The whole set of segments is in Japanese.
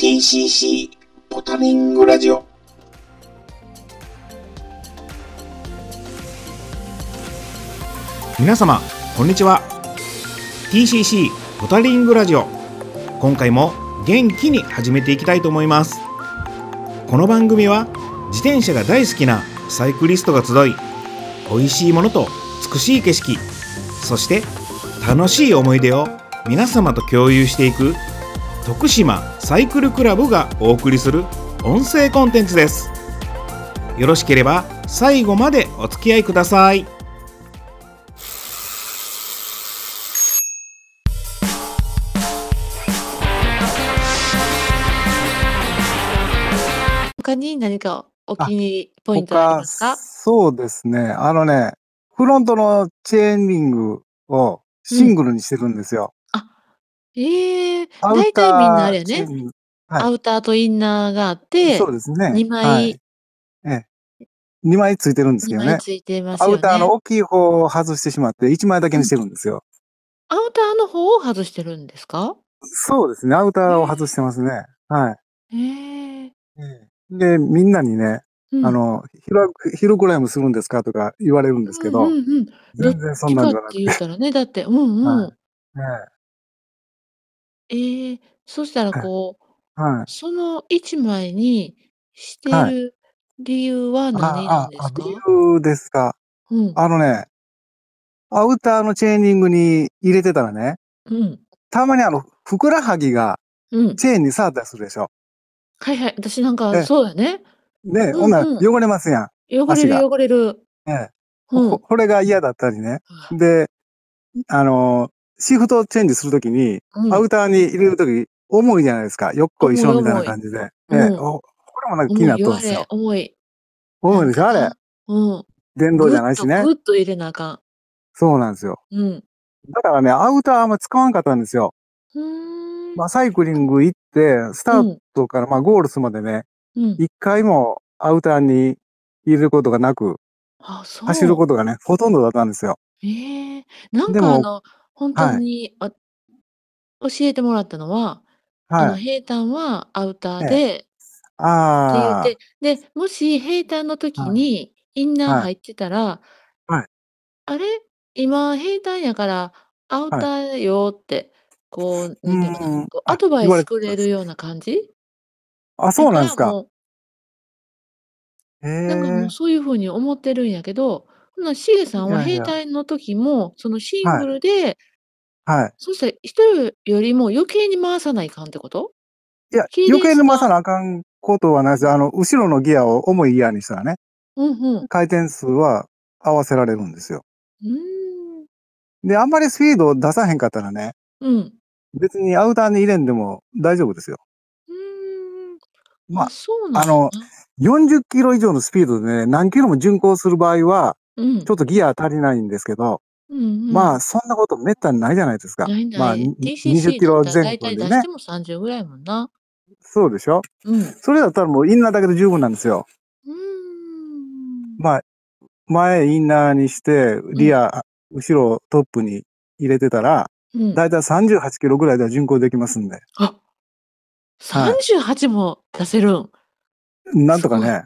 TCC ポタリングラジオ。皆様こんにちは。TCC ポタリングラジオ。今回も元気に始めていきたいと思います。この番組は自転車が大好きなサイクリストが集い美味しいものと美しい景色そして楽しい思い出を皆様と共有していく徳島サイクルクラブがお送りする音声コンテンツですよろしければ最後までお付き合いください他に何かお気に入りポイントはあり他ますか？そうですね。あのね、フロントのチェーンリングをシングルにしてるんですよ。ええアウ大体みんなあれやね。チェーンリングはいアウターとインナーがあって、そうですね。2枚はい。ええ。2枚ついてるんですけ2どね。枚ついてますよね。アウターの大きい方を外してしまって、1枚だけにしてるんですよ。アウターの方を外してるんですか？そうですね。アウターを外してますね。はい。ええで、みんなにね、うんあの、ヒロ、ヒロクライムするんですかとか言われるんですけど、うんうんうん、どっ全然そんなんじゃなくて。て言ったらね、だって、うんうん。はいねええそしたらこう、はい。その1枚にしてはいる理由は何なんあ、あ、ですか？理由ですか。うん。あのね、アウターのチェーニングに入れてたらね、うん。たまにあの、ふくらはぎがうん。チェーンに触ったりするでしょ。はいはい。私なんか、えそうやね。で、うんほんならうん汚れますやん。汚れ足がる汚れる。ええ。うんこ。これが嫌だったりね。うで、あの、シフトチェンジするときに、んアウターに入れるとき、重いじゃないですか。よっこいしょみたいな感じで。ええうんおこれもなんか気になったんですよ。重い。重いでしょあれ。うん。電動じゃないしねぐっ。とぐっと入れなあかそうなんですよ。ん。うん。だからね、アウターあんま使わんかったんですよ。うーん。まあ、サイクリング行って、スタートから、まあ、ゴールすまでね、うん。一回もアウターに入れることがなく、あ。走ることがね、ほとんどだったんですよ。ええなんでもかあの、本当はい。に、あ教えてもらったのは、あの、はい。平坦はアウターえで、って言あって、で、もし平坦の時にインナーはい入ってたら、はい。あれ？今平坦やからアウターよって、こう、なん。ていうかな、こうアドバイスくれるような感じ？あ。あ、そうなんですか。もへうなんかもえ。う。そういう風に思ってるんやけど、ほな、しげさんはいやいや平坦の時も、そのシングルで、はい。そしたら人よりも余計に回さないかんってこと？いや、余計にが回さなあかんことはないですよ。あの、後ろのギアを重いギアにしたらね、うんうん。回転数は合わせられるんですよ。うーん。で、あんまりスピードを出さへんかったらね、うん。別にアウターに入れんでも大丈夫ですよ。うーん。まああ、そうなんあのだな40キロ以上のスピードでね、何キロも巡航する場合は、うん。ちょっとギア足りないんですけど、うんうん、まあ、そんなことめったにないじゃないですか。ないない。まあ、に TCC 20キロだったら前後でね大体出して。も30ぐらいもんな。そうでしょ？うん。うそれだったらもうインナーだけで十分なんですよ。ーん。まあ、前インナーにして、リア、後ろトップに入れてたら、うん。だいたい38キロぐらいでは巡航できますんで。あはい38も出せるん。なんとかね。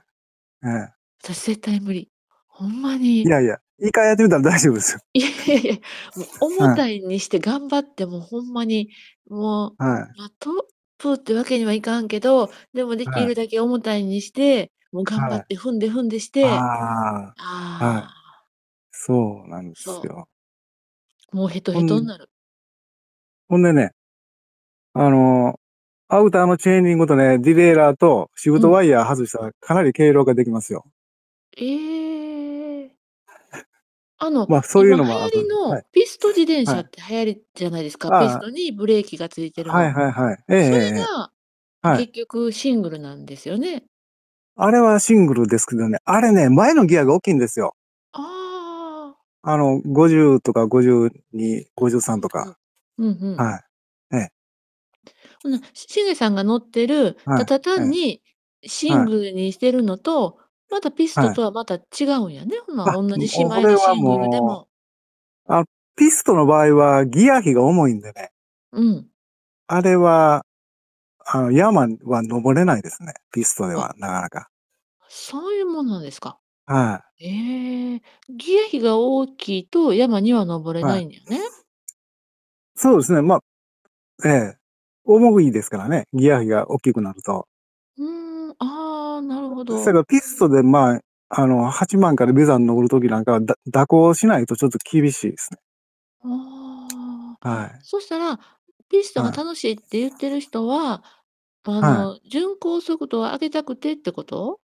え私絶対無理。ほんまえに。いやいや、一回やってみたら大丈夫ですよ。いやいやいや、もう重たいにして頑張ってもほんまに、もう、はい。まあ、トップってわけにはいかんけど、でもできるだけ重たいにして、もう頑張って踏んで踏んでして、あああ、あそうなんですそうよ。もうヘトヘトになる。ほんでね、あの、アウターのチェーニングとね、ディレイラーとシフトワイヤー外したらかなり軽量化できますよ。ええあの、まあそういうのも今あ行りのはいピスト自転車はいって流行りじゃないですか。ピストにブレーキがついてるの。はいはいはい。ええそれええが、はい。結局シングルなんですよね。あれはシングルですけどね、あれね、前のギアが大きいんですよ。ああ。あの、50とか52、53とか。うんうん。はい。ほな、しげさんが乗ってる、はいただ単にシングルにしてるのと、またピストとはまた違うんやね。ほな、あ同じ姉妹もうこれはのシングルでも。ピストの場合はギア比が重いんでね、うん。あれは、あの、山は登れないですね。ピストではなかなか。そういうもんなんですか。はええ、ギア比が大きいと山には登れはないいんだよね？そうですね、ま、ええ。重いですからね、ギア比が大きくなると。ほそど。れからピストで、まあ、あの、八幡から眉山登る時なんかは、だ蛇行しないとちょっと厳しいですね。ああ。はい。そしたら、ピストがはい。楽しいって言ってる人は、あはい。の、巡航速度を上げたくてってこと？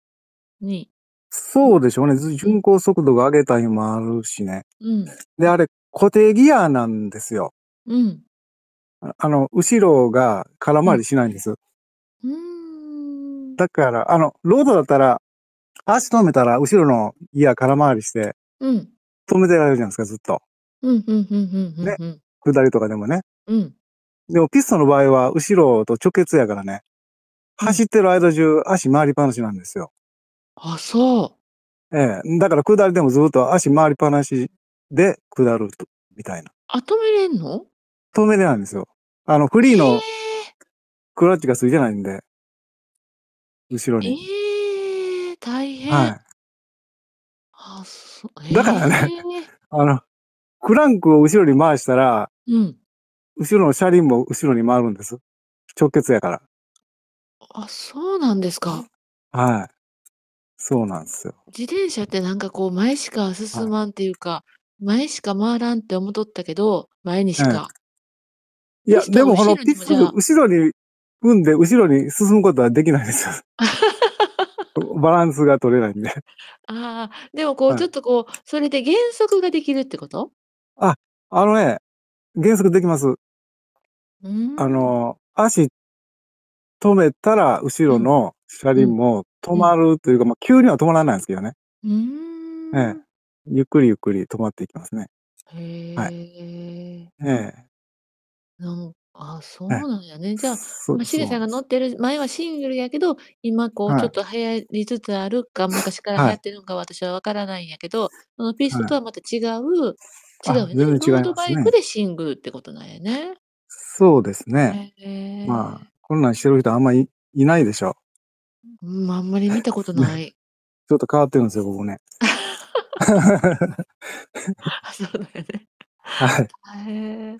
にそうでしょうね。ずうん。巡航速度が上げたいもあるしね。うん。で、あれ、固定ギアなんですよ。うん。ああの、後ろが空うん。回りしないんです。だから、あの、ロードだったら、足止めたら後ろのギア空回りしてうん。止めてられるじゃないですか、ずっと。うん、ふんふんふんね。下りとかでもね。うん。でもピストの場合は後ろと直結やからね。うん。走ってる間中、足回りっぱなしなんですよ。あ、そう。ええ。だから下りでもずっと足回りっぱなしで下るとみたいな。あ、止めれんの？止めれないんですよ。あの、フリーえのえ！クラッチが付いてないんで。後ろに。ええ、大変。はい。あ、そだからね、ええ。あの、クランクを後ろに回したらうん。後ろの車輪も後ろに回るんです。直結やから。あ、そうなんですか。はい。そうなんすよ。自転車ってなんかこう前しかはい。進まんっていうか、前しか回らんって思っとったけど、前にしええ。か。いや、でもこのピストもじゃあ後ろに踏んで後ろに進むことはできないですよ。バランスが取れないんで。ああ、でもこうはい。ちょっとこう、それで減速ができるってこと？あ、あのね、減速できます。うあーん。の、足止めたら後うん。ろの車うん。輪も止うん。まるというか、ま、急には止まらないんすけどね。うええ。ゆっくりゆっくり止まっていきますね。はい。へえ。ええ。なんあ、そええ。うなんやね。じゃあ、そま、しげさんが。乗ってる前はシングルやけど、今こうちはい。ょっと流行りつつあるか、昔から流はい。行ってるんか私は分からないんやけど、そのピストはい。とはまた違う違うあ、よね。全然違いロードバイク。でシングルってことなんやね。そうですね。へまあ、え。こんなんしてる人あんまいいないでしょ。うん、あんまり見たことね。ない。ちょっと変わってるんすよ、僕ね。あ、そうだよね。はい。へえ。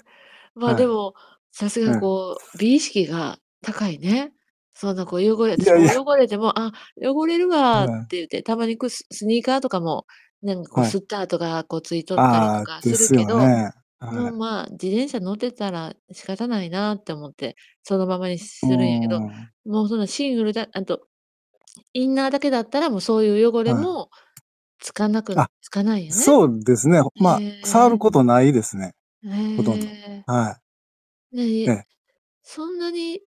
ま、はい。でも、さすがうん。こう美意識が高いね。そんなこう汚れいやいや。汚れても、あ、汚れるわってはい。言って、たまにくススニーカーとかも、なんかこうはい。吸った跡がこうついとったりとああ、かすでするけど、よね。もう、はい。まあ、自転車乗ってたら仕方ないなって思って、そのままにすうるんやけど、ーん。もうそんなシングルだあと、インナーだけだったらもうそういう汚れはい。もつかなくあ、つかないよね。そうですね。まあ、へえ。触ることないですね。ほとんど。へえ。はで、い。えいえ。そんなに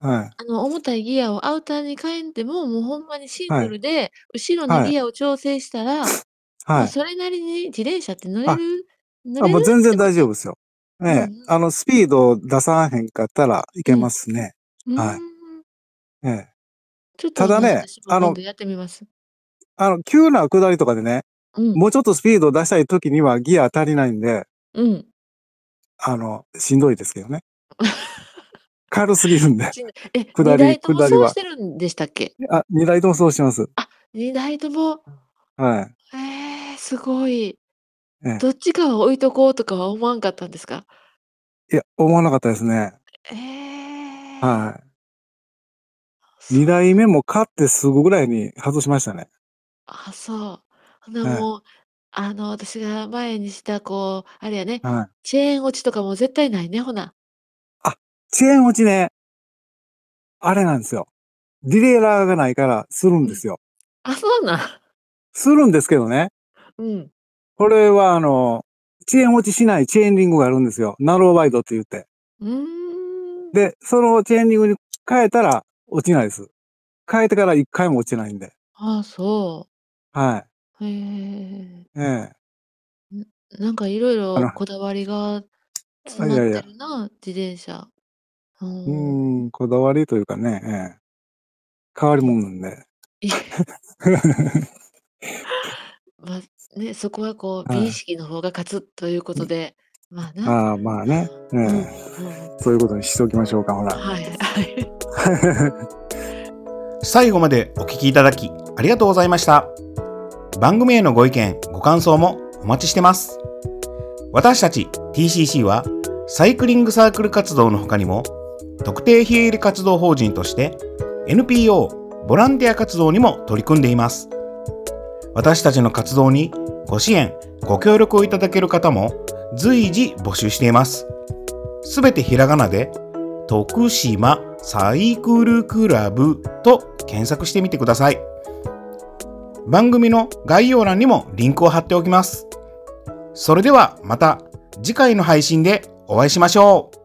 はい。あの、重たいギアをアウターに変えんでも、もうほんまにシンはい。グルで、後ろのはい。ギアを調整したら、ま、はい。それなりに自転車って乗れあ、る乗あ、れるもう全然ってこと。大丈夫すよ。えうんうえ。あん。の、スピード出さへんかったらいけうん。ますね。うーはい。ん。ええ。ちょっただね、あの私も今度やってみます。あの、急な下りとかでね、うん。もうちょっとスピード出したい時にはギア足りないんでうん。あの、しんどいですけどね。軽すぎるんで。え、下り2台とも下りは。そうしてるんでしたっけ？あ、2台ともそうしてます。あ、2台とも？はい。へえ、すごい。ええ。どっちかは置いとこうとかは思わんかったんですか？いや、思わなかったですね。ええ。はい。そう2台目も買ってすぐぐらいに外しましたね。あ、そう。ほなはい。もう、あの、私が前にしたこう、あれやね、はい。チェーン落ちとかも絶対ないね、ほな。あ、チェーン落ちね。あれなんですよ。ディレイラーがないからするんうん。ですよ。あ、そうなん。するんですけどね。うん。これはあの、チェーン落ちしないチェーンリングがあるんですよ。ナローワイドって言って。うーん。で、そのチェーンリングに変えたら落ちないです。変えてから1回も落ちないんで。ああ、そはう。へえ。い。ええ。ん、なんか色あの々こだわりがあ、詰まっていやいや。るな、自転車。ううーん。こだわりというかね、ええ。変わりもんなんで。いえ。ま、ね、そこはこう美意はい。識の方が勝つというこうん。とで、まあな。ああ、まあね。えうん、え。うん。そういうことにしておきましょうか、ほら。はい、はい。最後までお聞きいただきありがとうございました。番組へのご意見、ご感想もお待ちしてます。私たち TCC はサイクリングサークル活動の他にも特定非営利活動法人として NPO ボランティア活動にも取り組んでいます。私たちの活動にご支援、ご協力をいただける方も随時募集しています。すべてひらがなで徳島サイクルクラブと検索してみてください。番組の概要欄にもリンクを貼っておきます。それではまた次回の配信でお会いしましょう。